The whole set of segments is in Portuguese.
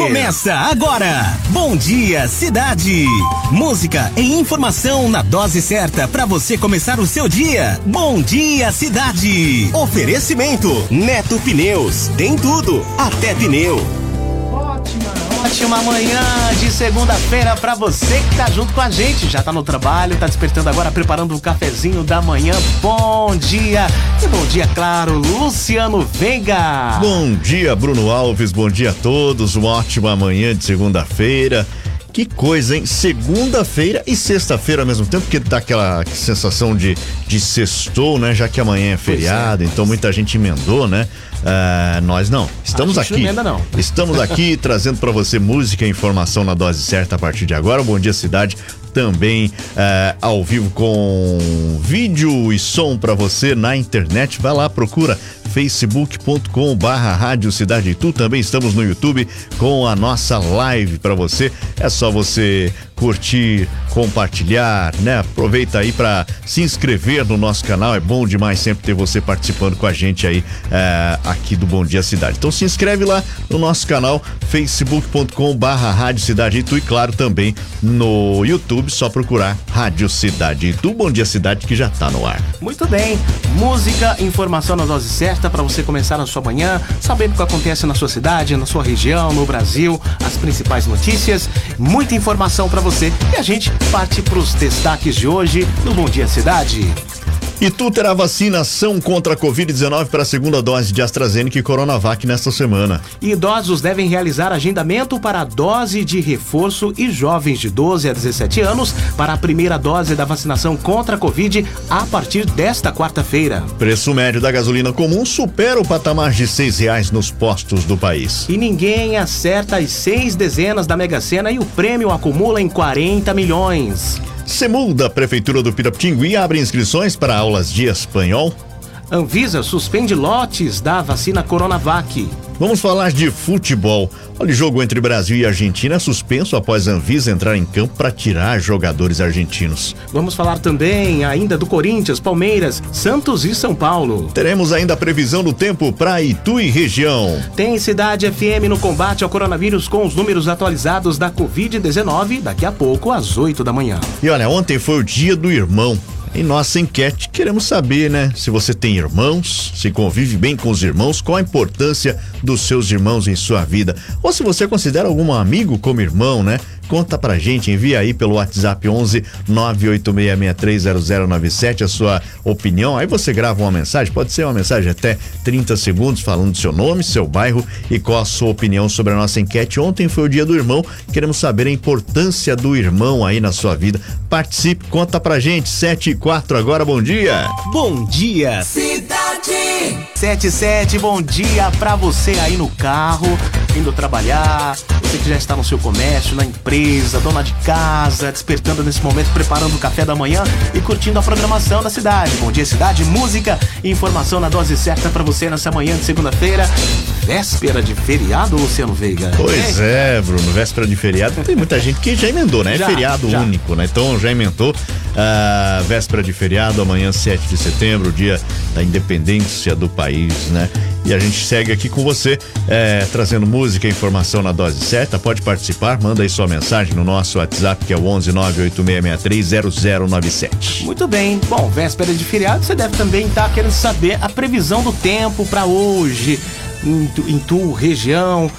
Começa agora. Bom dia, cidade. Música e informação na dose certa para você começar o seu dia. Bom dia, cidade. Oferecimento Neto Pneus. Tem tudo, até pneu. Ótima manhã de segunda-feira pra você que tá junto com a gente. Já tá no trabalho, tá despertando agora, preparando o cafezinho da manhã. Bom dia! E bom dia, claro, Luciano Veiga. Bom dia, Bruno Alves. Bom dia a todos. Uma ótima manhã de segunda-feira. Que coisa, hein? Segunda-feira e sexta-feira ao mesmo tempo, porque dá aquela sensação de, de sextou, né? Já que amanhã é feriado, é. então muita gente emendou, né? Uh, nós não. Estamos aqui. Não emenda, não. Estamos aqui trazendo para você música e informação na dose certa a partir de agora. Bom dia, cidade também uh, ao vivo com vídeo e som para você na internet. Vai lá, procura facebook.com barra Rádio Cidade Itu. Também estamos no YouTube com a nossa live para você. É só você curtir, compartilhar, né? Aproveita aí para se inscrever no nosso canal. É bom demais sempre ter você participando com a gente aí é, aqui do Bom Dia Cidade. Então se inscreve lá no nosso canal facebook.com barra Rádio Cidade Itu e claro também no YouTube, só procurar Rádio Cidade Itu. Bom Dia Cidade que já tá no ar. Muito bem. Música, informação na dose certa para você começar a sua manhã, sabendo o que acontece na sua cidade, na sua região, no Brasil, as principais notícias, muita informação para você você e a gente parte para os destaques de hoje no Bom Dia Cidade. E tu terá vacinação contra a Covid-19 para a segunda dose de AstraZeneca e Coronavac nesta semana. Idosos devem realizar agendamento para a dose de reforço e jovens de 12 a 17 anos para a primeira dose da vacinação contra a Covid a partir desta quarta-feira. Preço médio da gasolina comum supera o patamar de seis reais nos postos do país. E ninguém acerta as seis dezenas da Mega Sena e o prêmio acumula em 40 milhões. Semul da Prefeitura do Pirapitingui abre inscrições para aulas de espanhol. Anvisa suspende lotes da vacina Coronavac. Vamos falar de futebol. Olha, o jogo entre Brasil e Argentina é suspenso após a Anvisa entrar em campo para tirar jogadores argentinos. Vamos falar também ainda do Corinthians, Palmeiras, Santos e São Paulo. Teremos ainda a previsão do tempo para Itu e região. Tem Cidade FM no combate ao coronavírus com os números atualizados da Covid-19 daqui a pouco às 8 da manhã. E olha, ontem foi o dia do irmão. Em nossa enquete, queremos saber, né? Se você tem irmãos, se convive bem com os irmãos, qual a importância dos seus irmãos em sua vida. Ou se você considera algum amigo como irmão, né? Conta pra gente, envia aí pelo WhatsApp 11 986630097 a sua opinião. Aí você grava uma mensagem, pode ser uma mensagem até 30 segundos falando seu nome, seu bairro e qual a sua opinião sobre a nossa enquete. Ontem foi o dia do irmão, queremos saber a importância do irmão aí na sua vida. Participe, conta pra gente. 7 e 4 agora, bom dia. Bom dia. Cidade 77, bom dia pra você aí no carro, indo trabalhar, você que já está no seu comércio, na empresa, dona de casa, despertando nesse momento, preparando o café da manhã e curtindo a programação da cidade. Bom dia, cidade, música e informação na dose certa para você nessa manhã de segunda-feira. Véspera de feriado, Luciano Veiga. Pois é, Bruno, véspera de feriado. Tem muita gente que já emendou, né? É já, é feriado já. único, né? Então já emendou. Uh, véspera de feriado, amanhã 7 de setembro, dia da independência do país, né? E a gente segue aqui com você, é, trazendo música e informação na dose certa. Pode participar, manda aí sua mensagem no nosso WhatsApp, que é o 11 0097. Muito bem. Bom, véspera de feriado, você deve também estar tá querendo saber a previsão do tempo para hoje, em, em tua região.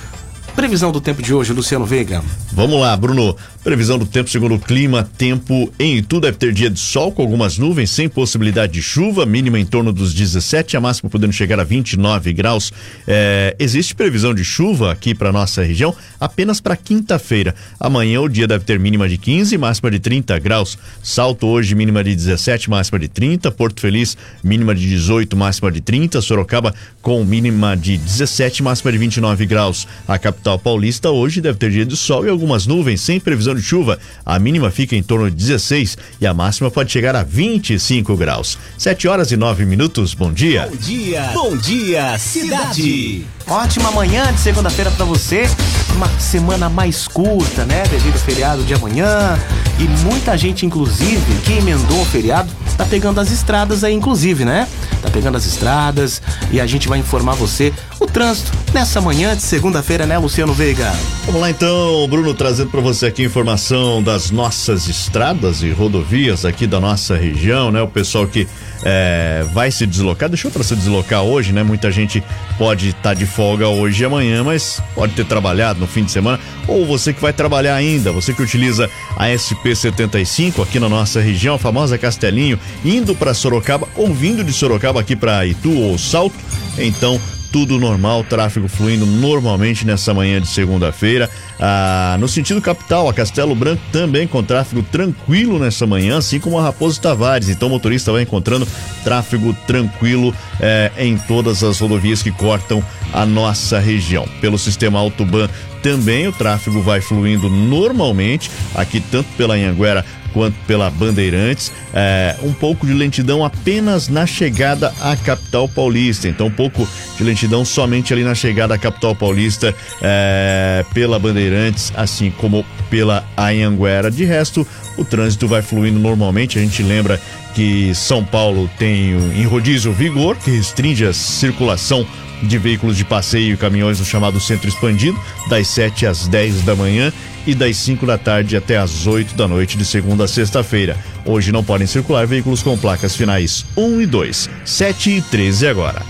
Previsão do tempo de hoje, Luciano Veiga. Vamos lá, Bruno. Previsão do tempo segundo o clima, tempo em Itu deve ter dia de sol com algumas nuvens, sem possibilidade de chuva, mínima em torno dos 17, a máxima podendo chegar a 29 graus. É, existe previsão de chuva aqui para nossa região apenas para quinta-feira. Amanhã o dia deve ter mínima de 15, máxima de 30 graus. Salto hoje mínima de 17, máxima de 30. Porto Feliz mínima de 18, máxima de 30. Sorocaba com mínima de 17, máxima de 29 graus. A capital paulista hoje deve ter dia de sol e algumas nuvens, sem previsão previsão de chuva. A mínima fica em torno de 16 e a máxima pode chegar a 25 graus. 7 horas e 9 minutos. Bom dia. Bom dia. Bom dia, cidade. Ótima manhã de segunda-feira para você. Uma semana mais curta, né? Devido ao feriado de amanhã. E muita gente, inclusive, que emendou o feriado, tá pegando as estradas aí, inclusive, né? Tá pegando as estradas e a gente vai informar você o trânsito nessa manhã de segunda-feira, né, Luciano Veiga? Vamos lá então, Bruno, trazendo para você aqui informação das nossas estradas e rodovias aqui da nossa região, né? O pessoal que é, vai se deslocar, deixou para se deslocar hoje, né? Muita gente pode estar tá de folga hoje e amanhã, mas pode ter trabalhado no fim de semana, ou você que vai trabalhar ainda, você que utiliza a SP75 aqui na nossa região, a famosa Castelinho, indo para Sorocaba ou vindo de Sorocaba aqui para Itu ou Salto, então tudo normal, tráfego fluindo normalmente nessa manhã de segunda-feira. Ah, no sentido capital, a Castelo Branco também com tráfego tranquilo nessa manhã, assim como a Raposo Tavares. Então o motorista vai encontrando tráfego tranquilo eh, em todas as rodovias que cortam a nossa região. Pelo sistema Autoban também o tráfego vai fluindo normalmente, aqui tanto pela Anhanguera quanto pela Bandeirantes. É, um pouco de lentidão apenas na chegada à capital paulista. Então, um pouco de lentidão somente ali na chegada à capital paulista é, pela Bandeirantes, assim como pela Anhanguera. De resto, o trânsito vai fluindo normalmente. A gente lembra que São Paulo tem em rodízio vigor, que restringe a circulação de veículos de passeio e caminhões no chamado centro expandido, das 7 às 10 da manhã e das 5 da tarde até às 8 da noite de segunda a sexta-feira. Hoje não podem circular veículos com placas finais 1 e 2, 7 e 13 agora.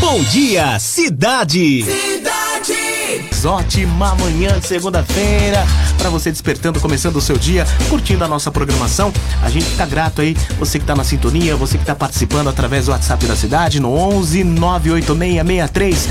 Bom dia, cidade! Ótima manhã de segunda-feira para você despertando, começando o seu dia, curtindo a nossa programação. A gente fica grato aí, você que tá na sintonia, você que tá participando através do WhatsApp da cidade no 11 98663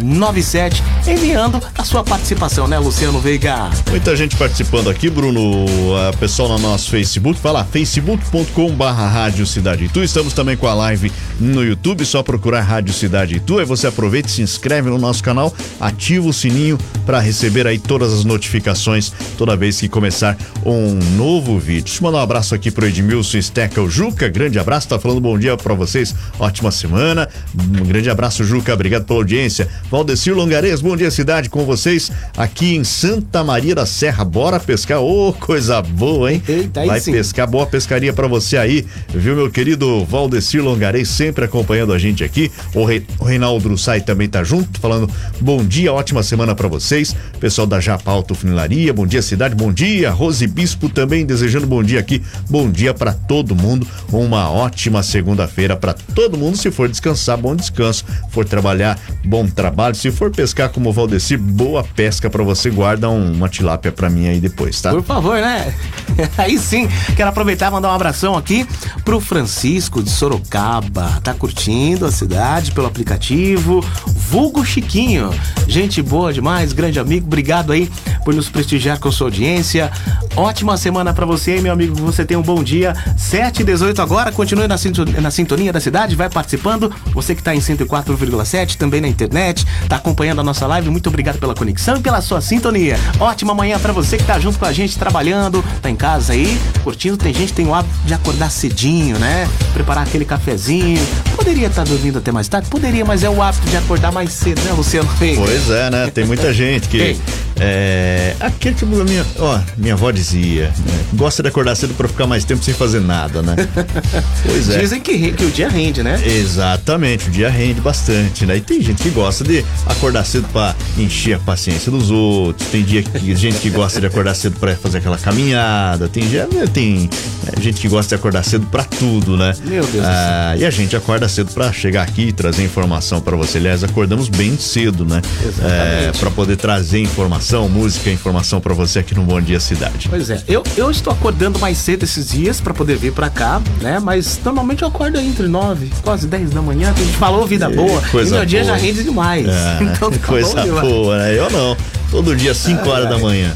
0097, enviando a sua participação, né, Luciano Veiga? Muita gente participando aqui, Bruno. A pessoal no nosso Facebook, fala facebook.com/barra Rádio Cidade Itu. Estamos também com a live no YouTube, só procurar Rádio Cidade Itu. Aí você aproveita e se inscreve no nosso canal, ativa o sininho para receber aí todas as notificações toda vez que começar um novo vídeo. Deixa eu mandar um abraço aqui pro Edmilson Steca, o Juca, grande abraço, tá falando bom dia para vocês, ótima semana, um grande abraço Juca, obrigado pela audiência. Valdecir Longarez, bom dia cidade com vocês aqui em Santa Maria da Serra, bora pescar, ô oh, coisa boa, hein? Eita, Vai sim. pescar, boa pescaria para você aí, viu meu querido Valdecir Longarez, sempre acompanhando a gente aqui, o, Re, o Reinaldo Russai também tá junto, falando bom dia, ótima semana para vocês, pessoal da Japa Alto Funilaria, bom dia cidade, bom dia, Rose Bispo também desejando bom dia aqui, bom dia para todo mundo, uma ótima segunda-feira para todo mundo, se for descansar, bom descanso, for trabalhar, bom trabalho, se for pescar como o Valdeci, boa pesca para você, guarda um, uma tilápia para mim aí depois, tá? Por favor, né? Aí sim, quero aproveitar e mandar um abração aqui pro Francisco de Sorocaba, tá curtindo a cidade pelo aplicativo, vulgo Chiquinho, gente boa demais, grande amigo, obrigado aí por nos prestigiar com sua audiência. Ótima semana para você, meu amigo. Você tem um bom dia. 7 e 18 agora. Continue na sintonia, na sintonia da cidade, vai participando. Você que está em 104,7, também na internet, está acompanhando a nossa live. Muito obrigado pela conexão e pela sua sintonia. Ótima manhã para você que está junto com a gente, trabalhando, tá em casa aí, curtindo. Tem gente que tem o hábito de acordar cedinho, né? Preparar aquele cafezinho. Poderia estar tá dormindo até mais tarde? Poderia, mas é o hábito de acordar mais cedo, né, Luciano? Pois é, né? Tem muita gente que. É, aquele tipo da minha. Ó, minha avó dizia, né? Gosta de acordar cedo para ficar mais tempo sem fazer nada, né? pois é. Dizem que, que o dia rende, né? Exatamente, o dia rende bastante, né? E tem gente que gosta de acordar cedo para encher a paciência dos outros. Tem dia que, gente que gosta de acordar cedo para fazer aquela caminhada. Tem, né, tem é, gente que gosta de acordar cedo para tudo, né? Meu Deus ah, E a gente acorda cedo para chegar aqui e trazer informação para você. Aliás, acordamos bem cedo, né? Exatamente. É, para poder trazer informação, música, informação para você aqui no Bom Dia Cidade. Pois é, eu, eu estou acordando mais cedo esses dias para poder vir para cá, né? Mas normalmente eu acordo entre 9, quase 10 da manhã, que a gente falou vida boa, coisa e meu dia boa. já rende demais. É, então, tá coisa boa, né? Eu não. Todo dia 5 horas da manhã.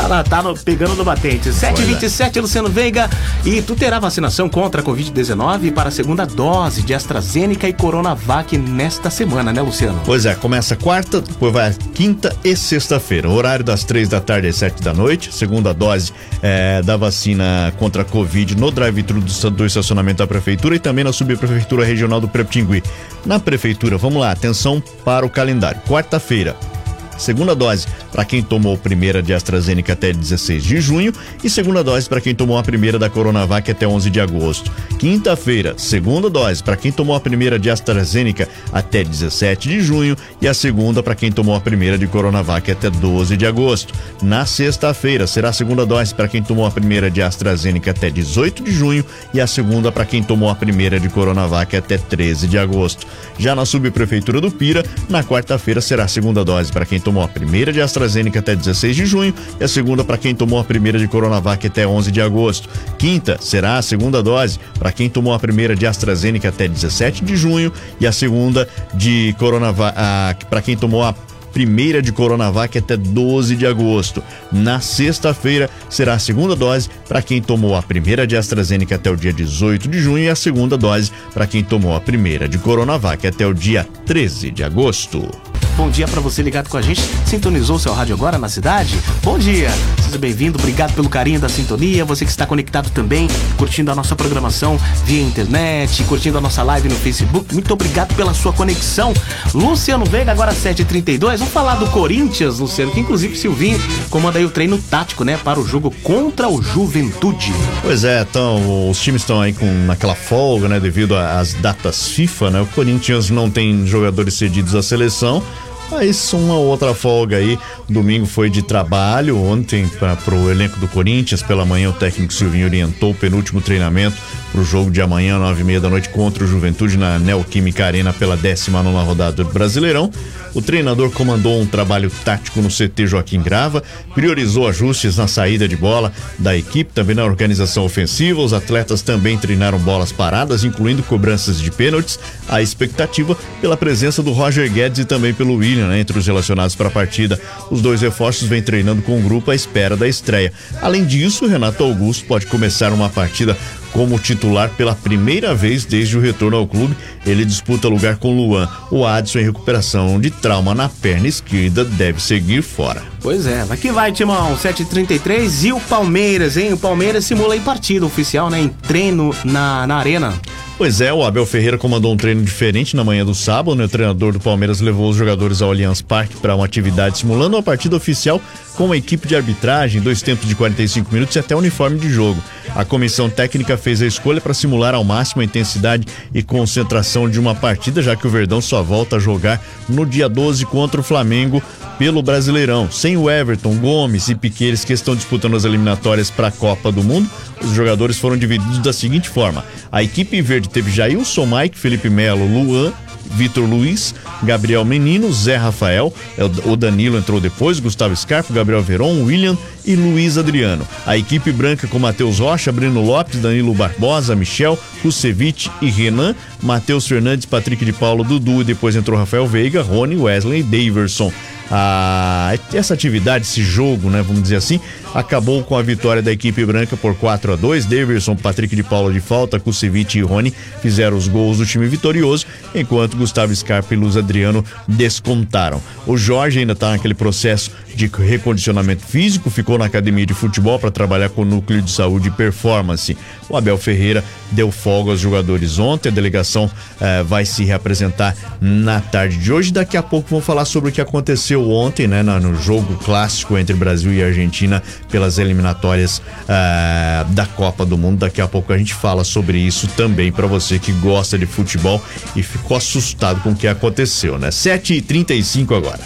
Tá lá, tá no, pegando no batente. 727, Luciano Veiga. E tu terá vacinação contra a Covid-19 para a segunda dose de AstraZeneca e Coronavac nesta semana, né, Luciano? Pois é, começa quarta, depois vai quinta e sexta-feira. Horário das três da tarde às sete da noite. Segunda dose é, da vacina contra a Covid no drive-thru do, do estacionamento da prefeitura e também na subprefeitura regional do Preptingui. Na prefeitura, vamos lá, atenção para o calendário. Quarta-feira, Segunda dose para quem tomou primeira de AstraZeneca até 16 de junho e segunda dose para quem tomou a primeira da Coronavac até 11 de agosto. Quinta-feira, segunda dose para quem tomou a primeira de AstraZeneca até 17 de junho e a segunda para quem tomou a primeira de Coronavac até 12 de agosto. Na sexta-feira será a segunda dose para quem tomou a primeira de AstraZeneca até 18 de junho e a segunda para quem tomou a primeira de Coronavac até 13 de agosto. Já na subprefeitura do Pira, na quarta-feira será a segunda dose para quem tomou a primeira de AstraZeneca até 16 de junho e a segunda para quem tomou a primeira de Coronavac até 11 de agosto. Quinta será a segunda dose para quem tomou a primeira de AstraZeneca até 17 de junho e a segunda de Coronavac para quem tomou a primeira de Coronavac até 12 de agosto. Na sexta-feira será a segunda dose para quem tomou a primeira de AstraZeneca até o dia 18 de junho e a segunda dose para quem tomou a primeira de Coronavac até o dia 13 de agosto. Bom dia para você ligado com a gente. Sintonizou seu rádio agora na cidade? Bom dia. Seja bem-vindo. Obrigado pelo carinho da sintonia. Você que está conectado também, curtindo a nossa programação via internet, curtindo a nossa live no Facebook. Muito obrigado pela sua conexão. Luciano Veiga, agora 7h32. Vamos falar do Corinthians, Luciano, que inclusive Silvinho comanda aí o treino tático, né, para o jogo contra o Juventude. Pois é, então, os times estão aí com naquela folga, né, devido às datas FIFA, né? O Corinthians não tem jogadores cedidos à seleção. Mas uma outra folga aí. Domingo foi de trabalho. Ontem, para o elenco do Corinthians, pela manhã, o técnico Silvinho orientou o penúltimo treinamento para o jogo de amanhã, nove e meia da noite, contra o Juventude na Neoquímica Arena pela 19 nona rodada do Brasileirão. O treinador comandou um trabalho tático no CT Joaquim Grava, priorizou ajustes na saída de bola da equipe, também na organização ofensiva. Os atletas também treinaram bolas paradas, incluindo cobranças de pênaltis. A expectativa pela presença do Roger Guedes e também pelo William, né, entre os relacionados para a partida. Os dois reforços vêm treinando com o grupo à espera da estreia. Além disso, Renato Augusto pode começar uma partida como titular pela primeira vez desde o retorno ao clube. Ele disputa lugar com Luan. O Adson em recuperação de trauma na perna esquerda deve seguir fora. Pois é, vai que vai, Timão. 7h33 e o Palmeiras, hein? O Palmeiras simula em partida oficial, né? Em treino na, na arena. Pois é, o Abel Ferreira comandou um treino diferente na manhã do sábado. Né? O treinador do Palmeiras levou os jogadores ao Allianz Parque para uma atividade simulando uma partida oficial com a equipe de arbitragem, dois tempos de 45 minutos e até uniforme de jogo. A comissão técnica fez a escolha para simular ao máximo a intensidade e concentração de uma partida, já que o Verdão só volta a jogar no dia 12 contra o Flamengo pelo Brasileirão. Sem o Everton, Gomes e Piqueires que estão disputando as eliminatórias para a Copa do Mundo, os jogadores foram divididos da seguinte forma: a equipe verde teve Jailson, Mike, Felipe Melo, Luan, Vitor Luiz, Gabriel Menino, Zé Rafael, o Danilo entrou depois, Gustavo Scarpa, Gabriel Veron, William e Luiz Adriano. A equipe branca com Matheus Rocha, Breno Lopes, Danilo Barbosa, Michel, Kusevich e Renan, Matheus Fernandes, Patrick de Paulo, Dudu e depois entrou Rafael Veiga, Rony, Wesley e Daverson. Ah, essa atividade, esse jogo, né, vamos dizer assim, acabou com a vitória da equipe branca por 4 a 2 Davidson, Patrick de Paula de falta, Kusevich e Rony fizeram os gols do time vitorioso, enquanto Gustavo Scarpa e Luz Adriano descontaram. O Jorge ainda está naquele processo de recondicionamento físico, ficou na academia de futebol para trabalhar com o núcleo de saúde e performance. O Abel Ferreira deu folga aos jogadores ontem, a delegação eh, vai se reapresentar na tarde de hoje. Daqui a pouco vamos falar sobre o que aconteceu ontem, né, no jogo clássico entre Brasil e Argentina pelas eliminatórias eh, da Copa do Mundo. Daqui a pouco a gente fala sobre isso também para você que gosta de futebol e ficou assustado com o que aconteceu, né? 7h35 agora.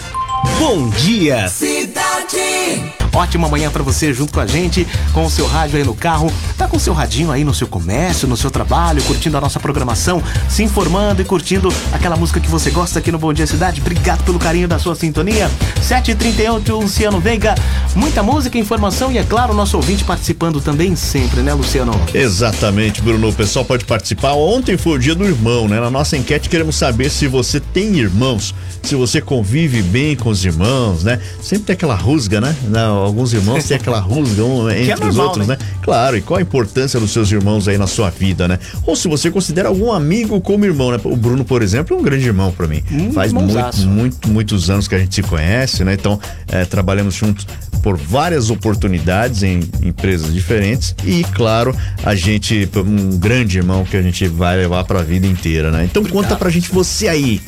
Bom dia, cidade! Ótima manhã para você junto com a gente, com o seu rádio aí no carro, tá com o seu radinho aí no seu comércio, no seu trabalho, curtindo a nossa programação, se informando e curtindo aquela música que você gosta aqui no Bom Dia Cidade. Obrigado pelo carinho da sua sintonia. 7h38, Luciano Veiga. Muita música, informação e, é claro, o nosso ouvinte participando também sempre, né, Luciano? Exatamente, Bruno. O pessoal pode participar. Ontem foi o dia do irmão, né? Na nossa enquete queremos saber se você tem irmãos, se você convive bem com os irmãos, né? Sempre tem aquela rusga, né? Não, alguns irmãos têm aquela rusga um, entre é normal, os outros, né? né? Claro, e qual a importância dos seus irmãos aí na sua vida, né? Ou se você considera algum amigo como irmão, né? O Bruno, por exemplo, é um grande irmão para mim. Hum, Faz muito, muito, muitos anos que a gente se conhece, né? Então, é, trabalhamos juntos por várias oportunidades em empresas diferentes e, claro, a gente, um grande irmão que a gente vai levar para a vida inteira, né? Então, Obrigado. conta pra gente, você aí,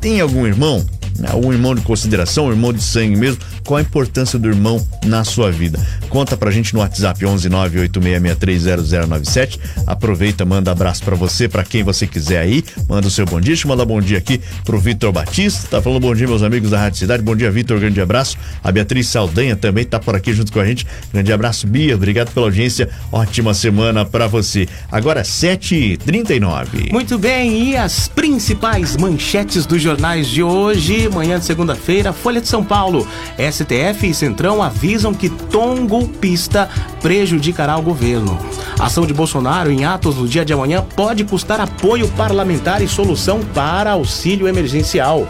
tem algum irmão? Né? um irmão de consideração, um irmão de sangue mesmo. Qual a importância do irmão na sua vida? Conta pra gente no WhatsApp 11986630097. Aproveita, manda abraço para você, para quem você quiser aí. Manda o seu bom dia. Mandar bom dia aqui pro Vitor Batista. Tá falando bom dia, meus amigos da Rádio Cidade. Bom dia, Vitor. Grande abraço. A Beatriz Saldanha também tá por aqui junto com a gente. Grande abraço, Bia. Obrigado pela audiência. Ótima semana para você. Agora 7h39. Muito bem, e as principais manchetes dos jornais de hoje, manhã de segunda-feira, Folha de São Paulo. STF e Centrão avisam que tom golpista prejudicará o governo. Ação de Bolsonaro em atos no dia de amanhã pode custar apoio parlamentar e solução para auxílio emergencial.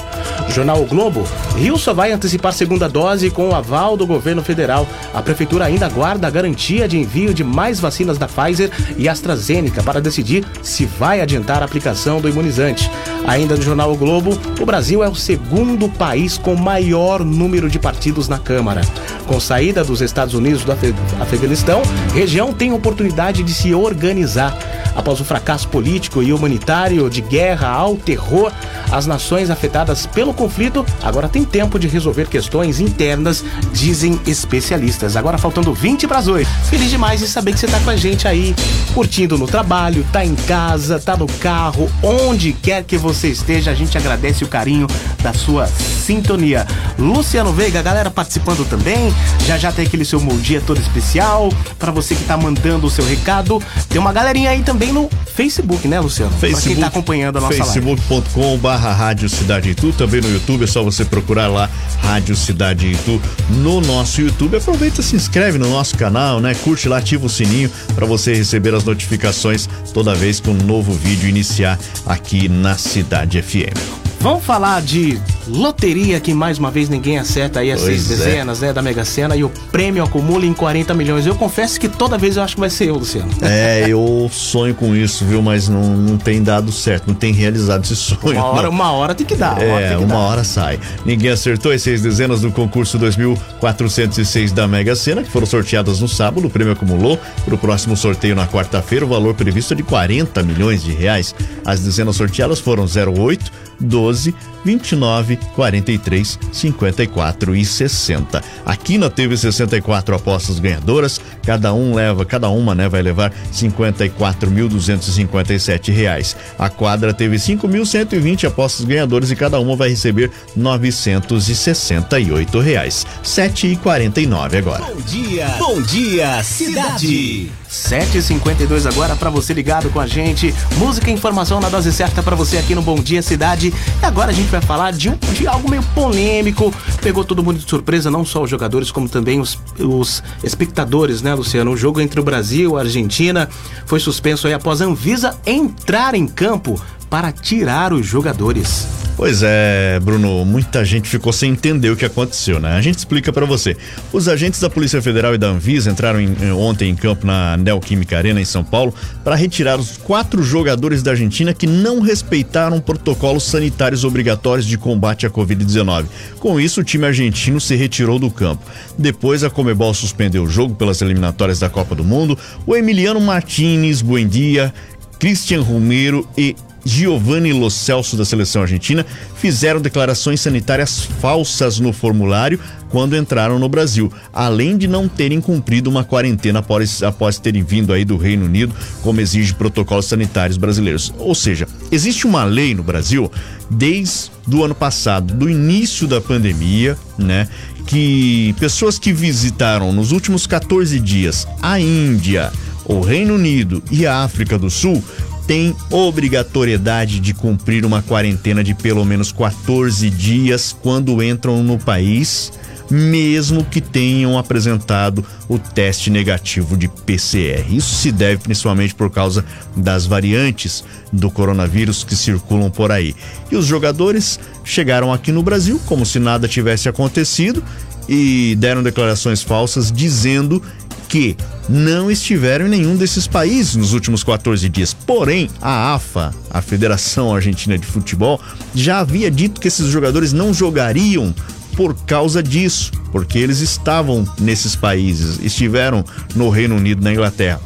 Jornal o Globo. Rio só vai antecipar segunda dose com o aval do governo federal. A prefeitura ainda aguarda a garantia de envio de mais vacinas da Pfizer e AstraZeneca para decidir se vai adiantar a aplicação do imunizante. Ainda no jornal o Globo, o Brasil é o segundo país com maior número de partidos na Câmara. Com saída dos Estados Unidos do Afeganistão, região tem oportunidade de se organizar. Após o fracasso político e humanitário de guerra ao terror, as nações afetadas pelo conflito agora têm tempo de resolver questões internas, dizem especialistas. Agora faltando 20 para as 8. Feliz demais de saber que você está com a gente aí, curtindo no trabalho, tá em casa, tá no carro, onde quer que você esteja. A gente agradece o carinho da sua sintonia. Luciano Veiga, galera participando também. Já já tem aquele seu bom dia todo especial para você que tá mandando o seu recado. Tem uma galerinha aí também no Facebook, né, Luciano? Facebook, pra quem tá acompanhando a nossa Facebook.com barra Rádio Cidade Itu, também no YouTube, é só você procurar lá Rádio Cidade Itu no nosso YouTube. Aproveita, se inscreve no nosso canal, né? Curte lá, ativa o sininho para você receber as notificações toda vez que um novo vídeo iniciar aqui na Cidade FM. Vamos falar de loteria que mais uma vez ninguém acerta aí as pois seis é. dezenas, né, da Mega Sena e o prêmio acumula em 40 milhões. Eu confesso que toda vez eu acho que vai ser eu, Luciano. É, eu sonho com isso, viu, mas não, não tem dado certo, não tem realizado esse sonho. Uma hora, uma hora tem que dar. Uma é, hora uma dar. hora sai. Ninguém acertou as seis dezenas do concurso 2406 da Mega Sena, que foram sorteadas no sábado, o prêmio acumulou para o próximo sorteio na quarta-feira, o valor previsto é de 40 milhões de reais. As dezenas sorteadas foram 08 12 29 43 54 e 60. A Quina teve 64 apostas ganhadoras, cada um leva, cada uma, né, vai levar 54.257 reais. A quadra teve 5.120 apostas ganhadoras e cada uma vai receber 968 reais. 7 e 49 agora. Bom dia, bom dia, cidade. 7h52 agora para você ligado com a gente. Música e informação na dose certa para você aqui no Bom Dia Cidade. E agora a gente vai falar de, um, de algo meio polêmico. Pegou todo mundo de surpresa, não só os jogadores, como também os, os espectadores, né, Luciano? O jogo entre o Brasil e a Argentina foi suspenso aí após a Anvisa entrar em campo para tirar os jogadores. Pois é, Bruno, muita gente ficou sem entender o que aconteceu, né? A gente explica para você. Os agentes da Polícia Federal e da Anvisa entraram em, ontem em campo na Neoquímica Arena em São Paulo para retirar os quatro jogadores da Argentina que não respeitaram protocolos sanitários obrigatórios de combate à Covid-19. Com isso, o time argentino se retirou do campo. Depois, a Comebol suspendeu o jogo pelas eliminatórias da Copa do Mundo. O Emiliano Martinez Buendia, Christian Romero e Giovanni Lo Celso da seleção argentina fizeram declarações sanitárias falsas no formulário quando entraram no Brasil, além de não terem cumprido uma quarentena após, após terem vindo aí do Reino Unido, como exige protocolos sanitários brasileiros. Ou seja, existe uma lei no Brasil desde o ano passado, do início da pandemia, né, que pessoas que visitaram nos últimos 14 dias a Índia, o Reino Unido e a África do Sul tem obrigatoriedade de cumprir uma quarentena de pelo menos 14 dias quando entram no país, mesmo que tenham apresentado o teste negativo de PCR. Isso se deve principalmente por causa das variantes do coronavírus que circulam por aí. E os jogadores chegaram aqui no Brasil como se nada tivesse acontecido e deram declarações falsas dizendo que não estiveram em nenhum desses países nos últimos 14 dias. Porém, a AFA, a Federação Argentina de Futebol, já havia dito que esses jogadores não jogariam por causa disso, porque eles estavam nesses países, estiveram no Reino Unido, na Inglaterra.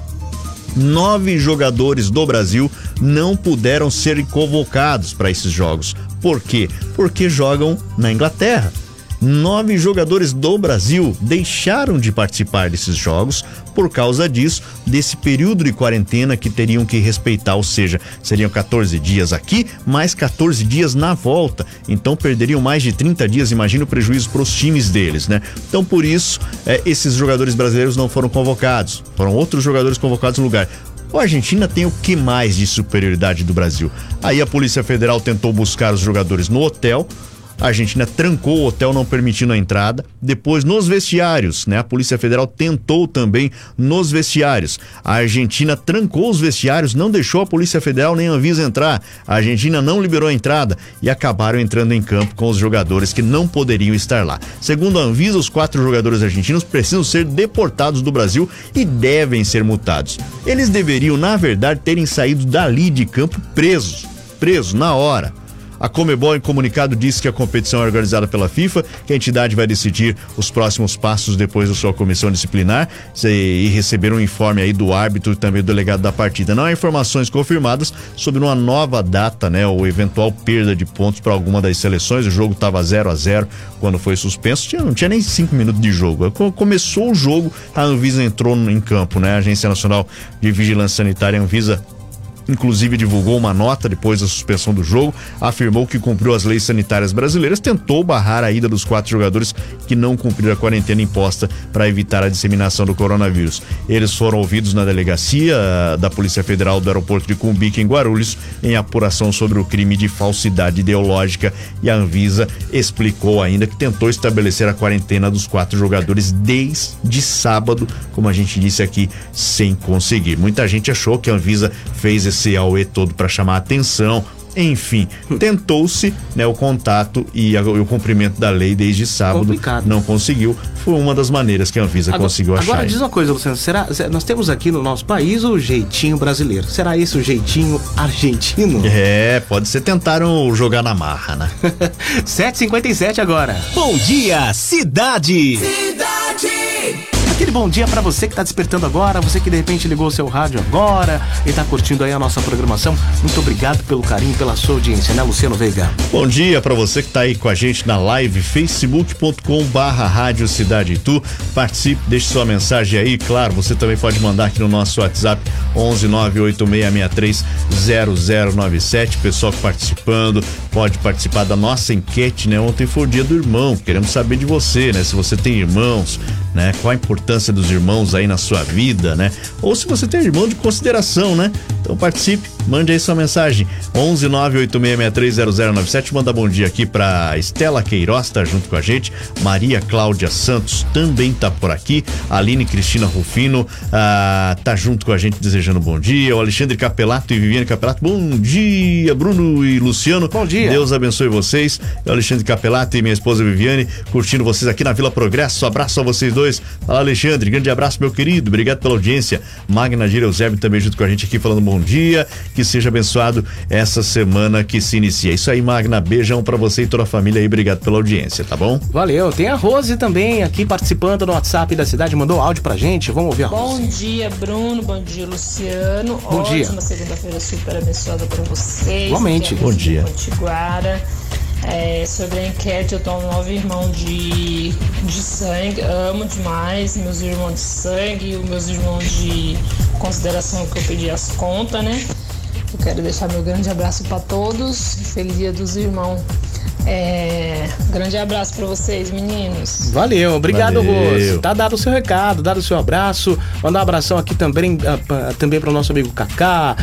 Nove jogadores do Brasil não puderam ser convocados para esses jogos Por quê? Porque jogam na Inglaterra. Nove jogadores do Brasil deixaram de participar desses jogos por causa disso, desse período de quarentena que teriam que respeitar, ou seja, seriam 14 dias aqui, mais 14 dias na volta. Então perderiam mais de 30 dias, imagina o prejuízo para os times deles, né? Então por isso, é, esses jogadores brasileiros não foram convocados, foram outros jogadores convocados no lugar. A Argentina tem o que mais de superioridade do Brasil? Aí a Polícia Federal tentou buscar os jogadores no hotel, a Argentina trancou o hotel, não permitindo a entrada. Depois, nos vestiários, né? A Polícia Federal tentou também nos vestiários. A Argentina trancou os vestiários, não deixou a Polícia Federal nem a Anvisa entrar. A Argentina não liberou a entrada e acabaram entrando em campo com os jogadores que não poderiam estar lá. Segundo a Anvisa, os quatro jogadores argentinos precisam ser deportados do Brasil e devem ser multados. Eles deveriam, na verdade, terem saído dali de campo presos. Presos na hora. A Comebol, em comunicado, disse que a competição é organizada pela FIFA, que a entidade vai decidir os próximos passos depois da sua comissão disciplinar e receber um informe aí do árbitro e também do delegado da partida. Não há informações confirmadas sobre uma nova data, né, ou eventual perda de pontos para alguma das seleções. O jogo estava 0 a 0 quando foi suspenso, tinha, não tinha nem cinco minutos de jogo. Começou o jogo, a Anvisa entrou em campo, né? A Agência Nacional de Vigilância Sanitária, Anvisa inclusive divulgou uma nota depois da suspensão do jogo, afirmou que cumpriu as leis sanitárias brasileiras, tentou barrar a ida dos quatro jogadores que não cumpriram a quarentena imposta para evitar a disseminação do coronavírus. Eles foram ouvidos na delegacia ah, da Polícia Federal do aeroporto de Cumbica, em Guarulhos, em apuração sobre o crime de falsidade ideológica e a Anvisa explicou ainda que tentou estabelecer a quarentena dos quatro jogadores desde sábado, como a gente disse aqui, sem conseguir. Muita gente achou que a Anvisa fez esse AUE todo para chamar a atenção. Enfim, tentou-se né, o contato e, a, o cumprimento da lei desde sábado. Complicado. Não conseguiu. Foi uma das maneiras que a Anvisa agora, conseguiu achar. Agora diz uma coisa, Luciano. Será, nós temos aqui no nosso país o jeitinho brasileiro. Será esse o jeitinho argentino? É, pode ser. Tentaram jogar na marra, né? 7h57 agora. Bom dia, cidade! Cidade! Bom dia para você que tá despertando agora, você que de repente ligou o seu rádio agora e tá curtindo aí a nossa programação. Muito obrigado pelo carinho, pela sua audiência, né, Luciano Veiga? Bom dia para você que tá aí com a gente na live facebook.com barra Rádio Cidade Itu. Participe, deixe sua mensagem aí. Claro, você também pode mandar aqui no nosso WhatsApp 11 0097. Pessoal participando, pode participar da nossa enquete, né? Ontem foi o dia do irmão. Queremos saber de você, né? Se você tem irmãos, né? Qual a importância dos irmãos aí na sua vida, né? Ou se você tem irmão de consideração, né? Então participe, mande aí sua mensagem. 11 986630097. Manda bom dia aqui para Estela Queiroz, tá junto com a gente. Maria Cláudia Santos também tá por aqui. Aline Cristina Rufino ah, tá junto com a gente desejando bom dia. O Alexandre Capelato e Viviane Capelato, bom dia. Bruno e Luciano, bom dia. Deus abençoe vocês. O Alexandre Capelato e minha esposa Viviane curtindo vocês aqui na Vila Progresso. abraço a vocês dois. Fala Alexandre, grande abraço meu querido. Obrigado pela audiência. Magna Gira Eusébio também junto com a gente aqui falando bom dia. Que seja abençoado essa semana que se inicia. Isso aí, Magna. Beijão para você e toda a família aí. Obrigado pela audiência, tá bom? Valeu. Tem a Rose também aqui participando no WhatsApp da cidade. Mandou áudio pra gente. Vamos ouvir a Rose. Bom dia, Bruno. Bom dia, Luciano. Bom Ótima dia. Segunda-feira super abençoada para vocês. Igualmente. Bom dia. Potiguara. É, sobre a enquete, eu tenho nove irmãos de, de sangue, amo demais meus irmãos de sangue, os meus irmãos de consideração que eu pedi as contas, né? Eu quero deixar meu grande abraço para todos, feliz dia dos irmãos. É, grande abraço para vocês, meninos. Valeu, obrigado, Valeu. Rose. Tá dado o seu recado, dado o seu abraço. Mandar um abração aqui também, uh, também para o nosso amigo Kaká.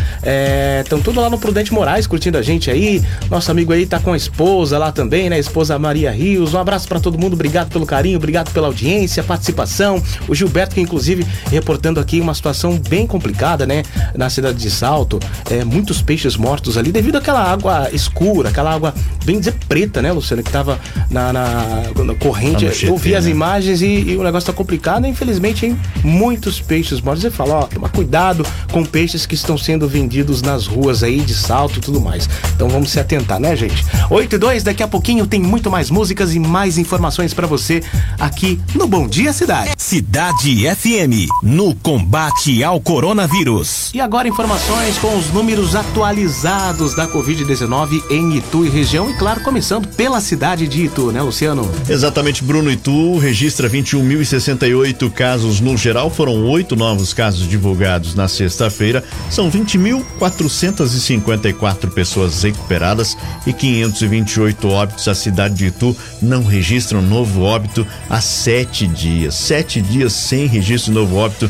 Estão é, tudo lá no Prudente Moraes curtindo a gente aí. Nosso amigo aí tá com a esposa lá também, né? A esposa Maria Rios. Um abraço para todo mundo, obrigado pelo carinho, obrigado pela audiência, participação. O Gilberto, que inclusive reportando aqui uma situação bem complicada, né? Na cidade de Salto. É, muitos peixes mortos ali devido àquela água escura, aquela água bem dizer preta Rita, né, Luciano, que tava na, na, na corrente. Tá eu vi as né? imagens e, e, o negócio tá complicado. Infelizmente, hein? Muitos peixes mortos. Você fala, ó, toma cuidado com peixes que estão sendo vendidos nas ruas aí de salto e tudo mais. Então vamos se atentar, né, gente? 8 e 2, daqui a pouquinho tem muito mais músicas e mais informações para você aqui no Bom Dia Cidade. Cidade FM, no combate ao coronavírus. E agora informações com os números atualizados da Covid-19 em Itu e região. E claro, começando pela cidade de Itu, né, Luciano? Exatamente, Bruno Itu registra 21.068 casos no geral. Foram oito novos casos divulgados na sexta-feira. São 20.454 pessoas recuperadas e 528 óbitos. A cidade de Itu não registra um novo óbito há sete dias. Sete dias sem registro de novo óbito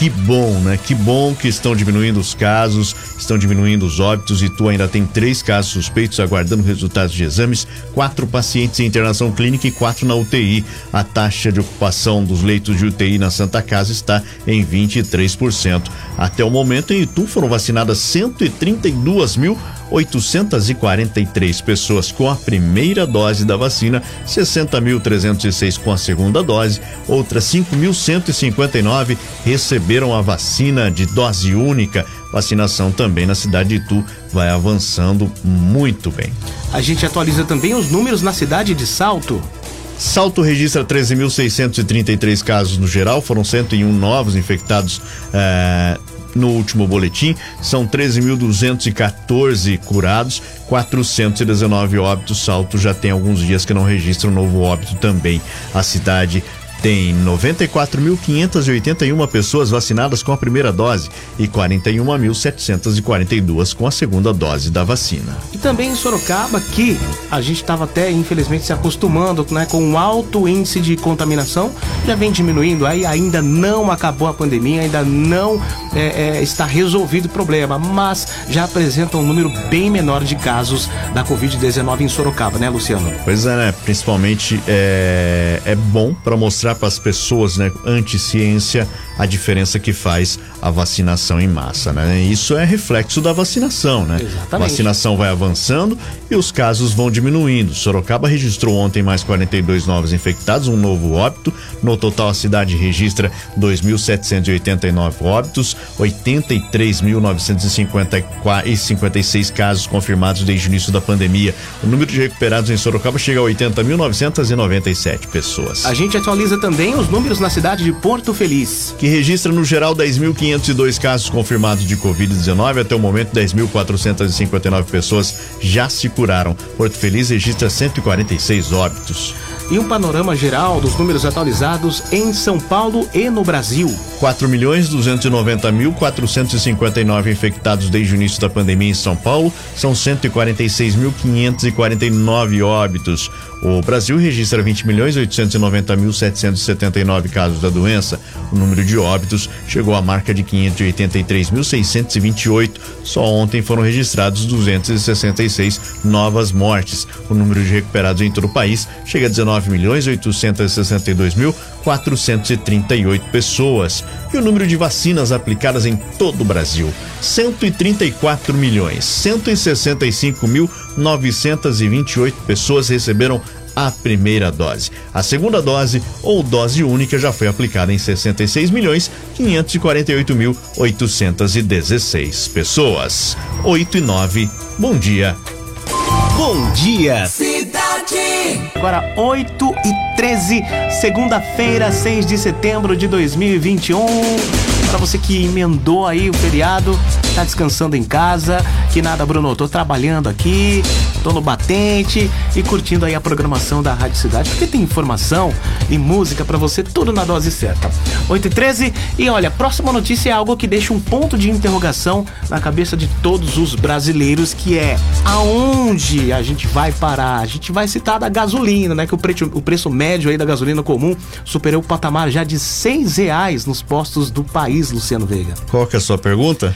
que bom, né? Que bom que estão diminuindo os casos, estão diminuindo os óbitos e tu ainda tem três casos suspeitos aguardando resultados de exames, quatro pacientes em internação clínica e quatro na UTI. A taxa de ocupação dos leitos de UTI na Santa Casa está em 23%. Até o momento, em Itu foram vacinadas 132 mil 843 pessoas com a primeira dose da vacina, 60.306 com a segunda dose, outras 5.159 receberam a vacina de dose única. Vacinação também na cidade de Itu vai avançando muito bem. A gente atualiza também os números na cidade de Salto. Salto registra 13.633 casos no geral, foram 101 novos infectados eh, no último boletim, são 13.214 curados, 419 óbitos. Salto já tem alguns dias que não registra um novo óbito também. A cidade tem 94.581 pessoas vacinadas com a primeira dose e 41.742 com a segunda dose da vacina. E também em Sorocaba, que a gente estava até infelizmente se acostumando né, com um alto índice de contaminação, já vem diminuindo aí, ainda não acabou a pandemia, ainda não é, é, está resolvido o problema, mas já apresenta um número bem menor de casos da Covid-19 em Sorocaba, né, Luciano? Pois é, né? Principalmente é, é bom para mostrar mostrar para as pessoas, né, anti-ciência, a diferença que faz a vacinação em massa, né? Isso é reflexo da vacinação, né? Exatamente. A vacinação vai avançando e os casos vão diminuindo. Sorocaba registrou ontem mais 42 novos infectados, um novo óbito. No total, a cidade registra 2.789 óbitos, 83.956 casos confirmados desde o início da pandemia. O número de recuperados em Sorocaba chega a 80.997 pessoas. A gente atualiza também os números na cidade de Porto Feliz, que registra no geral 10.502 casos confirmados de Covid-19. Até o momento, 10.459 pessoas já se curaram. Porto Feliz registra 146 óbitos e um panorama geral dos números atualizados em São Paulo e no Brasil. 4 milhões 290 mil 459 infectados desde o início da pandemia em São Paulo, são 146.549 óbitos. O Brasil registra 20 milhões 890 mil 779 casos da doença. O número de óbitos chegou à marca de 583.628. Só ontem foram registrados 266 novas mortes. O número de recuperados em todo o país chega a 19 nove milhões oitocentos e mil quatrocentos pessoas. E o número de vacinas aplicadas em todo o Brasil, 134 milhões cento e mil novecentos e pessoas receberam a primeira dose. A segunda dose ou dose única já foi aplicada em 66 milhões 548 mil 816 pessoas. 8 e 9. Bom dia. Bom dia. Cidade. Agora 8 e 13, segunda-feira, 6 de setembro de 2021. Para você que emendou aí o feriado, tá descansando em casa, que nada, Bruno, tô trabalhando aqui, tô no batente e curtindo aí a programação da Rádio Cidade, porque tem informação e música para você, tudo na dose certa. 8 e 13 e olha, próxima notícia é algo que deixa um ponto de interrogação na cabeça de todos os brasileiros, que é aonde a gente vai parar? A gente vai citar da gasolina, né? Que o preço, o preço médio aí da gasolina comum superou o patamar já de seis reais nos postos do país, Luciano Veiga. Qual que é a sua pergunta?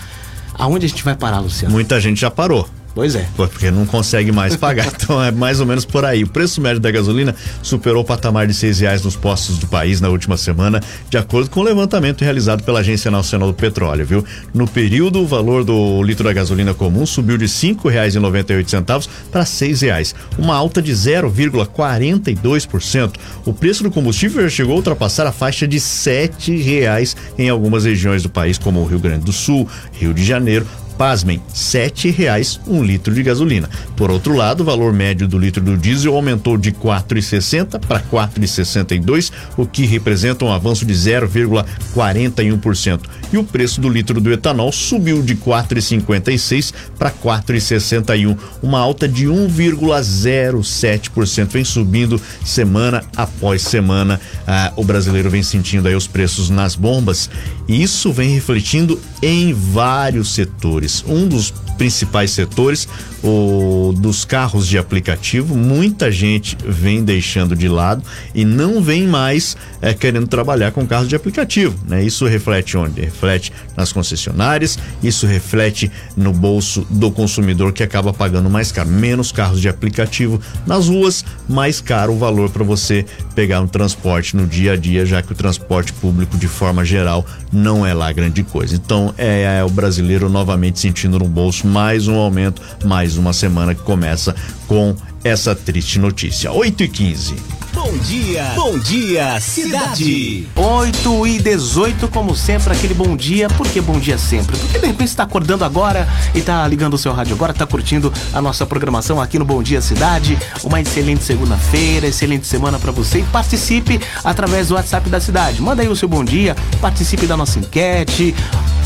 Aonde a gente vai parar, Luciano? Muita gente já parou. Pois é. Porque não consegue mais pagar. então é mais ou menos por aí. O preço médio da gasolina superou o patamar de seis reais nos postos do país na última semana, de acordo com o levantamento realizado pela Agência Nacional do Petróleo, viu? No período, o valor do litro da gasolina comum subiu de cinco reais e noventa e oito centavos para seis reais, uma alta de 0,42%. O preço do combustível já chegou a ultrapassar a faixa de sete reais em algumas regiões do país, como o Rio Grande do Sul, Rio de Janeiro, pasmem, sete reais um litro de gasolina. Por outro lado, o valor médio do litro do diesel aumentou de 4,60 para 4,62, o que representa um avanço de 0,41%. E o preço do litro do etanol subiu de 4,56 para 4,61, uma alta de 1,07%. Vem subindo semana após semana. Ah, o brasileiro vem sentindo aí os preços nas bombas. E isso vem refletindo em vários setores. Um dos principais setores, o dos carros de aplicativo, muita gente vem deixando de lado e não vem mais é, querendo trabalhar com carros de aplicativo, né? Isso reflete onde? Reflete nas concessionárias, isso reflete no bolso do consumidor que acaba pagando mais caro, menos carros de aplicativo nas ruas, mais caro o valor para você pegar um transporte no dia a dia, já que o transporte público de forma geral não é lá grande coisa. Então é, é o brasileiro novamente sentindo no bolso mais um aumento, mais uma semana que começa com essa triste notícia. 8 e 15 Bom dia, bom dia, cidade. 8 e 18, como sempre, aquele bom dia. Por que bom dia sempre? Porque de repente está acordando agora e está ligando o seu rádio agora, está curtindo a nossa programação aqui no Bom Dia Cidade. Uma excelente segunda-feira, excelente semana para você e participe através do WhatsApp da cidade. Manda aí o seu bom dia, participe da nossa enquete.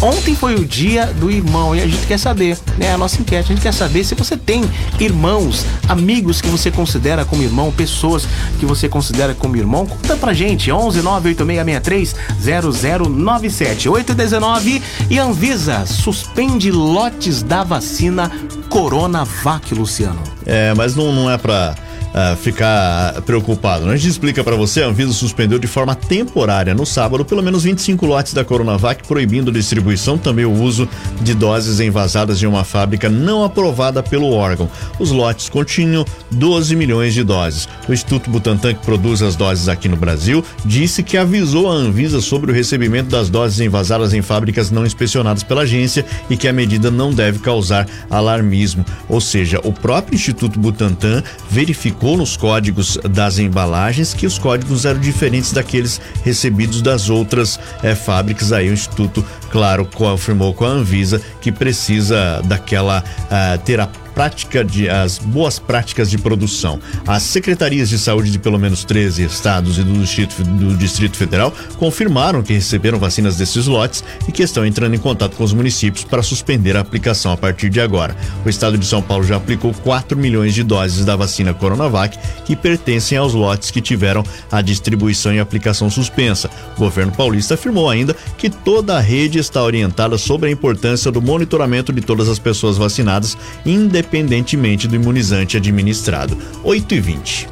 Ontem foi o dia do irmão e a gente quer saber, né? A nossa enquete, a gente quer saber se você tem irmãos, amigos que você considera como irmão, pessoas que você considera como irmão. Conta pra gente, 11 98663 0097 819 e Anvisa suspende lotes da vacina Coronavac, Luciano. É, mas não, não é pra uh, ficar preocupado. Né? A gente explica para você, a Anvisa suspendeu de forma temporária no sábado pelo menos 25 lotes da Coronavac, proibindo distribuição também o uso de doses envasadas de uma fábrica não aprovada pelo órgão. Os lotes continham 12 milhões de doses. O Instituto Butantan, que produz as doses aqui no Brasil, disse que avisou a Anvisa sobre o recebimento das doses envasadas em fábricas não inspecionadas pela agência e que a medida não deve causar alarmismo. Ou seja, o próprio Instituto Butantan verificou verificou nos códigos das embalagens que os códigos eram diferentes daqueles recebidos das outras é, fábricas. Aí o Instituto, claro, confirmou com a Anvisa que precisa daquela uh, ter a prática de as boas práticas de produção. As secretarias de saúde de pelo menos 13 estados e do Distrito, do Distrito Federal confirmaram que receberam vacinas desses lotes e que estão entrando em contato com os municípios para suspender a aplicação a partir de agora. O estado de São Paulo já aplicou 4 milhões de doses da vacina Coronavac que pertencem aos lotes que tiveram a distribuição e aplicação suspensa. O governo paulista afirmou ainda que toda a rede está orientada sobre a importância do monitoramento de todas as pessoas vacinadas, independente independentemente do imunizante administrado. 8 e 20.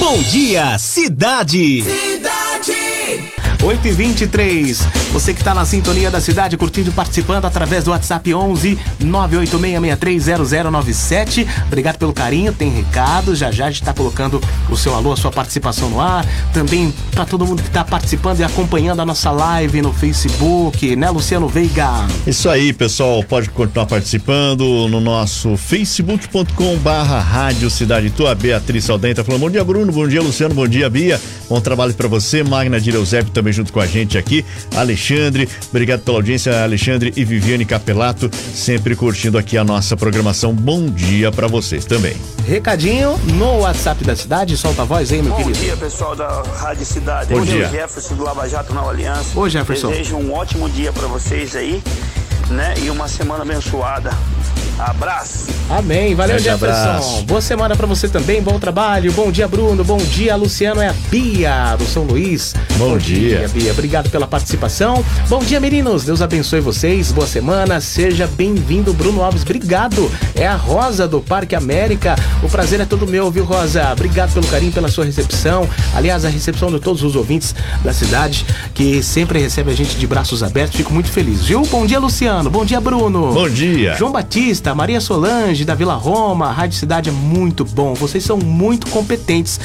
Bom dia, cidade! Cidade! 8 e 23 Você que está na sintonia da cidade, curtindo e participando através do WhatsApp 11 986630097. Obrigado pelo carinho, tem recado. Já já a gente está colocando o seu alô, a sua participação no ar. Também para todo mundo que está participando e acompanhando a nossa live no Facebook, né, Luciano Veiga? Isso aí, pessoal. Pode continuar participando no nosso facebook.com/barra Rádio Cidade Tua. Beatriz Saldanha tá falando: bom dia, Bruno. Bom dia, Luciano. Bom dia, Bia. Bom trabalho para você. Magna Eusébio também junto com a gente aqui. Alexandre, obrigado pela audiência, Alexandre e Viviane Capelato, sempre curtindo aqui a nossa programação. Bom dia para vocês também. Recadinho no WhatsApp da cidade, solta a voz aí, meu Bom querido. Bom dia, pessoal da Rádio Cidade. Bom dia. Jefferson do Lava Jato Nova Aliança. Ô, Jefferson. Desejo um ótimo dia para vocês aí, né? E uma semana abençoada. Abraço. Amém. Valeu, Grande Jefferson. abraço. Boa semana pra você também. Bom trabalho. Bom dia, Bruno. Bom dia, Luciano. É a Bia do São Luís. Bom dia. Bia. Obrigado pela participação. Bom dia, meninos. Deus abençoe vocês. Boa semana. Seja bem-vindo, Bruno Alves. Obrigado. É a Rosa do Parque América. O prazer é todo meu, viu, Rosa? Obrigado pelo carinho, pela sua recepção. Aliás, a recepção de todos os ouvintes da cidade que sempre recebe a gente de braços abertos. Fico muito feliz, viu? Bom dia, Luciano. Bom dia, Bruno. Bom dia. João Batista Maria Solange, da Vila Roma, a Rádio Cidade é muito bom. Vocês são muito competentes.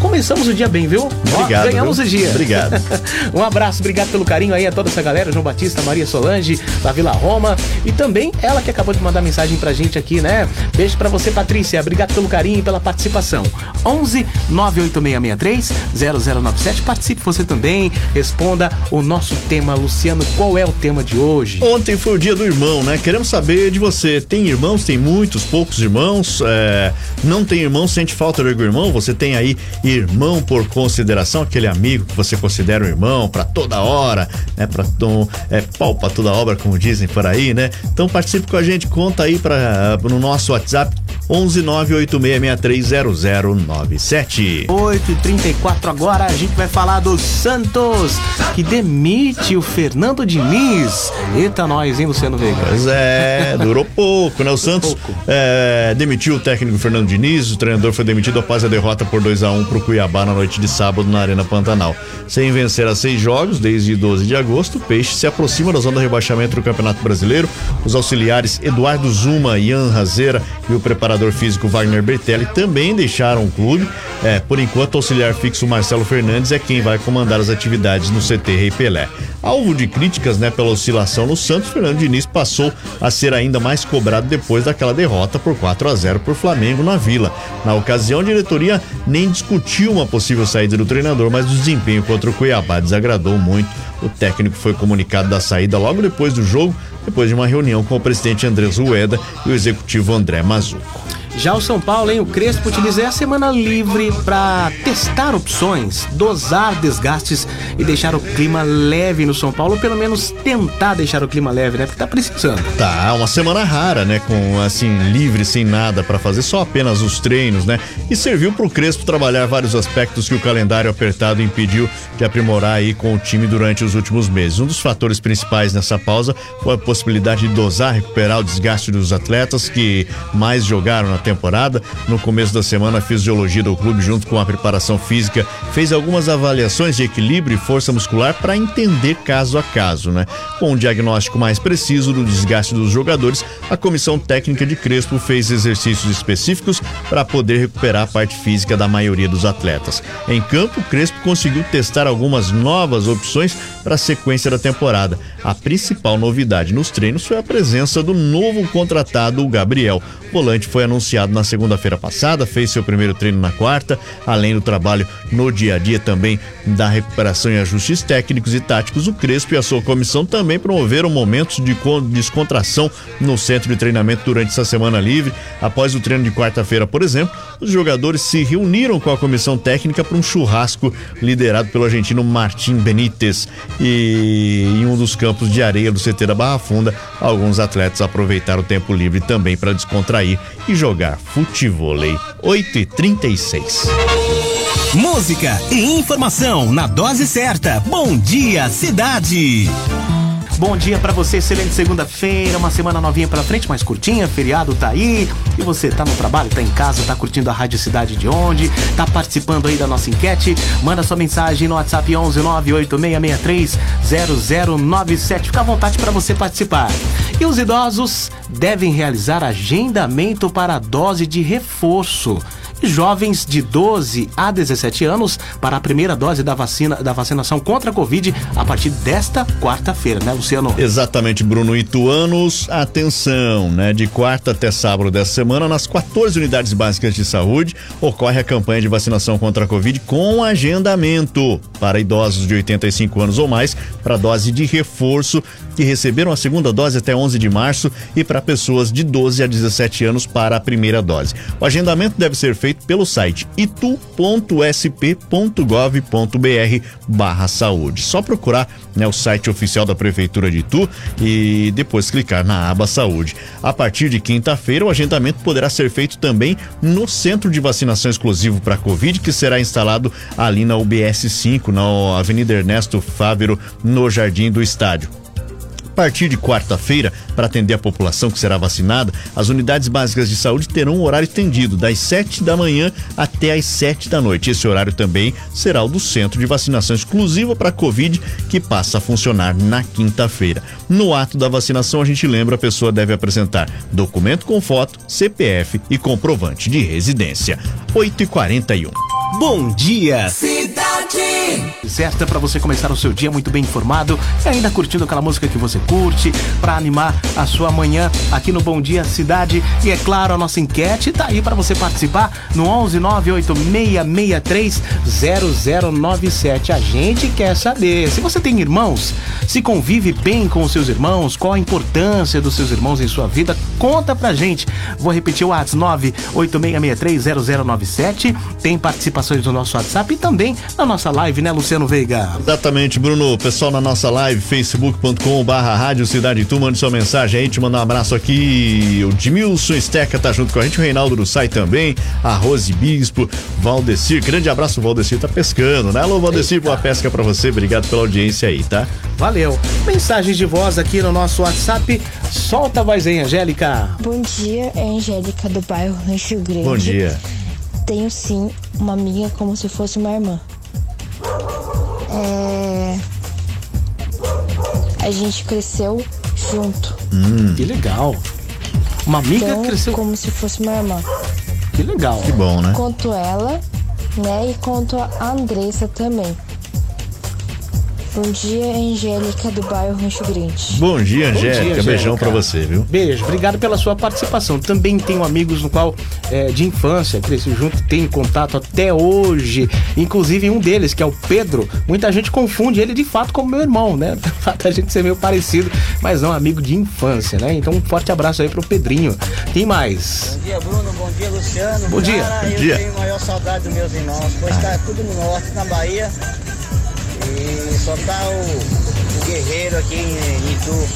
Começamos o dia bem, viu? Obrigado. Ó, ganhamos viu? o dia. Obrigado. um abraço, obrigado pelo carinho aí a toda essa galera, João Batista, Maria Solange, da Vila Roma e também ela que acabou de mandar mensagem pra gente aqui, né? Beijo pra você, Patrícia. Obrigado pelo carinho e pela participação. 11 98663 0097. Participe você também. Responda o nosso tema, Luciano. Qual é o tema de hoje? Ontem foi o dia do irmão, né? Queremos saber de você. Tem irmãos? Tem muitos, poucos irmãos? É, não tem irmão? Sente falta do irmão? Você tem aí irmão por consideração? Aquele amigo que você considera um irmão para toda hora, né? Pra, tom, é, pau pra toda obra, como dizem por aí, né? Então participe com a gente, conta aí pra, no nosso WhatsApp 11 986630097. 8 e 34 agora, a gente vai falar do Santos, que demite o Fernando Diniz. Eita, nós, hein, Luciano Veiga? Pois é, durou pouco, né? O Santos é, demitiu o técnico Fernando Diniz, o treinador foi demitido após a derrota por 2 a 1 pro Cuiabá na noite de sábado na Arena Pantanal. Sem vencer a seis jogos desde 12 de agosto, o Peixe se aproxima da zona de rebaixamento do Campeonato Brasileiro. Os auxiliares Eduardo Zuma, Ian Razeira e o preparador físico Wagner Bertelli também deixaram o clube. É, por enquanto, o auxiliar fixo Marcelo Fernandes é quem vai comandar as atividades no CT Rei Pelé. Alvo de críticas né, pela oscilação no Santos, Fernando Diniz passou a ser ainda mais cobrado depois daquela derrota por 4 a 0 por Flamengo na Vila. Na ocasião, a diretoria nem discutiu uma possível saída do treinador, mas o desempenho contra o Cuiabá desagradou muito. O técnico foi comunicado da saída logo depois do jogo, depois de uma reunião com o presidente Andrés Rueda e o executivo André Mazuco. Já o São Paulo, hein? O Crespo utilizei a semana livre para testar opções, dosar desgastes e deixar o clima leve no São Paulo, ou pelo menos tentar deixar o clima leve, né? Porque tá precisando. Tá, uma semana rara, né? Com assim, livre, sem nada para fazer, só apenas os treinos, né? E serviu pro Crespo trabalhar vários aspectos que o calendário apertado impediu de aprimorar aí com o time durante os últimos meses. Um dos fatores principais nessa pausa foi a possibilidade de dosar, recuperar o desgaste dos atletas que mais jogaram na temporada. No começo da semana, a fisiologia do clube, junto com a preparação física, fez algumas avaliações de equilíbrio e força muscular para entender caso a caso, né? Com um diagnóstico mais preciso do desgaste dos jogadores, a comissão técnica de Crespo fez exercícios específicos para poder recuperar a parte física da maioria dos atletas. Em campo, Crespo conseguiu testar algumas novas opções para a sequência da temporada. A principal novidade nos treinos foi a presença do novo contratado, o Gabriel. O volante foi anunciado na segunda-feira passada, fez seu primeiro treino na quarta, além do trabalho no dia a dia também da recuperação e ajustes técnicos e táticos. O Crespo e a sua comissão também promoveram momentos de descontração no centro de treinamento durante essa semana livre. Após o treino de quarta-feira, por exemplo, os jogadores se reuniram com a comissão técnica para um churrasco liderado pelo argentino Martim Benítez. E em um dos campos de areia do CT da Barra Funda, alguns atletas aproveitaram o tempo livre também para descontrair e jogar futevôlei. 8 e 36 Música e informação na dose certa. Bom dia, cidade. Bom dia para você, excelente segunda-feira, uma semana novinha pela frente, mais curtinha, feriado tá aí. E você tá no trabalho, tá em casa, tá curtindo a Rádio Cidade de onde? Tá participando aí da nossa enquete? Manda sua mensagem no WhatsApp 11 98663 0097. Fica à vontade para você participar. E os idosos devem realizar agendamento para a dose de reforço jovens de 12 a 17 anos para a primeira dose da vacina da vacinação contra a Covid a partir desta quarta-feira, né, Luciano? Exatamente, Bruno Ituanos. Atenção, né? De quarta até sábado dessa semana, nas 14 unidades básicas de saúde, ocorre a campanha de vacinação contra a Covid com agendamento para idosos de 85 anos ou mais para dose de reforço que receberam a segunda dose até 11 de março e para pessoas de 12 a 17 anos para a primeira dose. O agendamento deve ser feito pelo site itu.sp.gov.br barra saúde. Só procurar né, o site oficial da Prefeitura de Itu e depois clicar na aba saúde. A partir de quinta-feira, o agendamento poderá ser feito também no centro de vacinação exclusivo para Covid, que será instalado ali na UBS 5, na Avenida Ernesto Fávero, no Jardim do Estádio partir de quarta-feira, para atender a população que será vacinada, as unidades básicas de saúde terão um horário estendido, das 7 da manhã até as 7 da noite. Esse horário também será o do centro de vacinação exclusiva para Covid, que passa a funcionar na quinta-feira. No ato da vacinação, a gente lembra, a pessoa deve apresentar documento com foto, CPF e comprovante de residência. 8 e 41 Bom dia, Cidade! Certa para você começar o seu dia muito bem informado e ainda curtindo aquela música que você curte para animar a sua manhã aqui no Bom Dia Cidade. E é claro, a nossa enquete tá aí para você participar no 11 98663 0097. A gente quer saber se você tem irmãos, se convive bem com os seus irmãos, qual a importância dos seus irmãos em sua vida, conta pra gente. Vou repetir o WhatsApp 986630097. Tem participações no nosso WhatsApp e também na nossa live, né, Luciano Veiga? Exatamente, Bruno. Pessoal na nossa live, facebook.com barra Rádio Cidade Tu, mande sua mensagem aí, te mandar um abraço aqui. O Dimilson Steca tá junto com a gente, o Reinaldo do Sai também, a Rose Bispo, Valdecir, grande abraço, o Valdecir tá pescando, né? Alô, Valdecir, boa pesca pra você, obrigado pela audiência aí, tá? Valeu. Mensagens de voz aqui no nosso WhatsApp. Solta a voz aí, Angélica. Bom dia, é Angélica do bairro Rancho Grande. Bom dia. Tenho sim uma amiga como se fosse uma irmã. É... A gente cresceu junto. Que legal. Uma amiga Então, cresceu. como se fosse uma irmã. Que legal. Que bom, né? Conto ela, né? E conto a Andressa também. Bom dia, Angélica do bairro Rancho Grande. Bom dia, Bom dia, Angélica. Beijão pra você, viu? Beijo, obrigado pela sua participação. Também tenho amigos no qual é, de infância, cresci junto, tenho contato até hoje. Inclusive um deles, que é o Pedro. Muita gente confunde ele de fato com meu irmão, né? De fato a gente ser meio parecido, mas não amigo de infância, né? Então um forte abraço aí pro Pedrinho. Tem mais. Bom dia, Bruno. Bom dia, Luciano. Bom dia. Cara, Bom eu dia. tenho maior saudade dos meus irmãos, pois tá tudo no norte, na Bahia. E só tá o, o guerreiro aqui em, em Itu.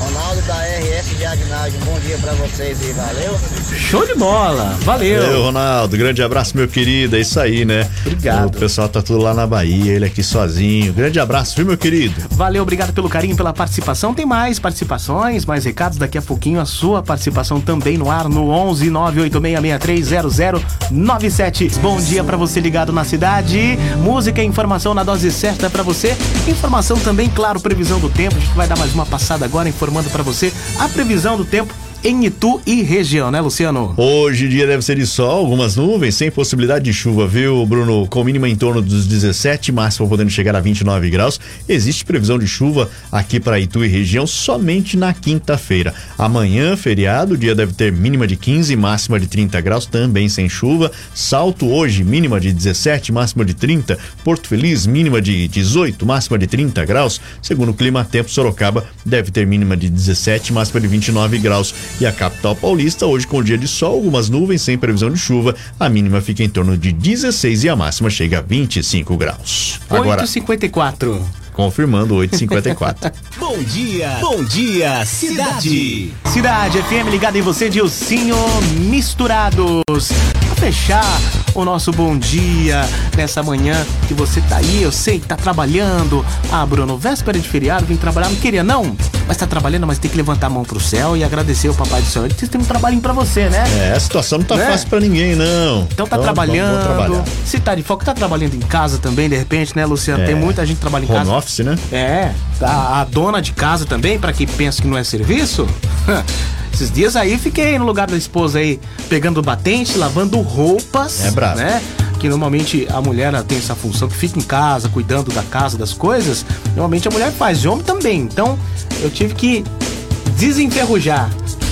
Ronaldo da RS Jardinagem. Bom dia pra vocês e valeu. Show de bola, valeu. Valeu, Ronaldo. Grande abraço, meu querido. É isso aí, né? Obrigado. O pessoal tá tudo lá na Bahia, ele aqui sozinho. Grande abraço, viu, meu querido? Valeu, obrigado pelo carinho, pela participação. Tem mais participações, mais recados daqui a pouquinho. A sua participação também no ar no 11 986630097. Bom dia pra você ligado na cidade. Música e informação na dose certa pra você. Informação também, claro, previsão do tempo. A gente vai dar mais uma passada agora informando pra você a previsão do tempo em Itu e região, né, Luciano? Hoje dia deve ser de sol, algumas nuvens, sem possibilidade de chuva, viu, Bruno? Com mínima em torno dos 17, máxima podendo chegar a 29 graus. Existe previsão de chuva aqui para Itu e região somente na quinta-feira. Amanhã, feriado, o dia deve ter mínima de 15, máxima de 30 graus, também sem chuva. Salto hoje, mínima de 17, máxima de 30. Porto Feliz, mínima de 18, máxima de 30 graus. Segundo o Clima Tempo, Sorocaba deve ter mínima de 17, máxima de 29 graus. E a capital paulista, hoje com dia de sol, algumas nuvens sem previsão de chuva. A mínima fica em torno de 16 e a máxima chega a 25 graus. Agora, 8h54. confirmando 8,54. bom dia, bom dia, cidade. Cidade FM ligada em você, Dilcinho Misturados. Fechar o nosso bom dia nessa manhã que você tá aí, eu sei que tá trabalhando. Ah, Bruno, véspera de feriado, vim trabalhar, não queria não, mas tá trabalhando, mas tem que levantar a mão pro céu e agradecer o Papai do Céu. Ele tem um trabalhinho pra você, né? É, a situação não tá Né? fácil pra ninguém, não. Então tá vamos- trabalhando. vamos. Se tá de folga, tá trabalhando em casa também, de repente, né, Luciano? É. Tem muita gente trabalhando em Home casa. office, né? É, a, a dona de casa também, pra quem pensa que não é serviço. Esses dias aí fiquei no lugar da esposa aí, pegando batente, lavando roupas. É brabo. Né? Que normalmente a mulher tem essa função que fica em casa, cuidando da casa, das coisas. Normalmente a mulher faz, e homem também. Então eu tive que desenferrujar.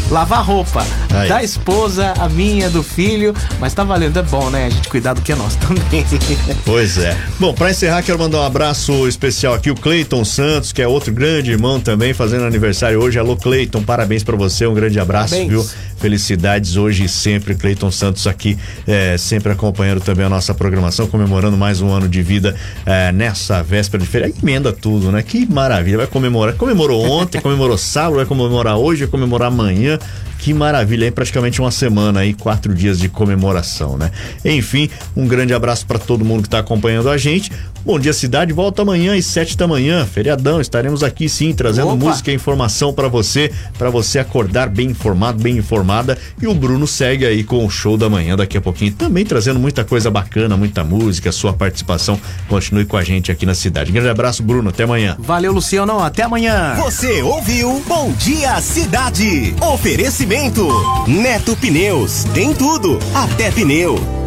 Lavar roupa Aí. da esposa, a minha, do filho, mas tá valendo, é bom, né? A gente cuidar do que é nosso também. Pois é. Bom, pra encerrar, quero mandar um abraço especial aqui, o Cleiton Santos, que é outro grande irmão também, fazendo aniversário hoje. Alô, Cleiton, parabéns pra você, um grande abraço, Parabéns. viu? Felicidades hoje e sempre. Cleiton Santos aqui, é, sempre acompanhando também a nossa programação, comemorando mais um ano de vida é, nessa véspera de feira. Emenda tudo, né? Que maravilha. Vai comemorar. Comemorou ontem, comemorou sábado, vai comemorar hoje, vai comemorar amanhã. Que maravilha, aí praticamente uma semana aí, quatro dias de comemoração, né? Enfim, um grande abraço para todo mundo que tá acompanhando a gente. Bom Dia Cidade volta amanhã às sete da manhã, feriadão. Estaremos aqui sim trazendo Opa. música e informação para você, para você acordar bem informado, bem informada. E o Bruno segue aí com o show da manhã daqui a pouquinho, também trazendo muita coisa bacana, muita música, sua participação. Continue com a gente aqui na cidade. Grande abraço, Bruno. Até amanhã. Valeu, Luciano. Até amanhã. Você ouviu Bom Dia Cidade. Oferecimento Neto Pneus. Tem tudo, até pneu.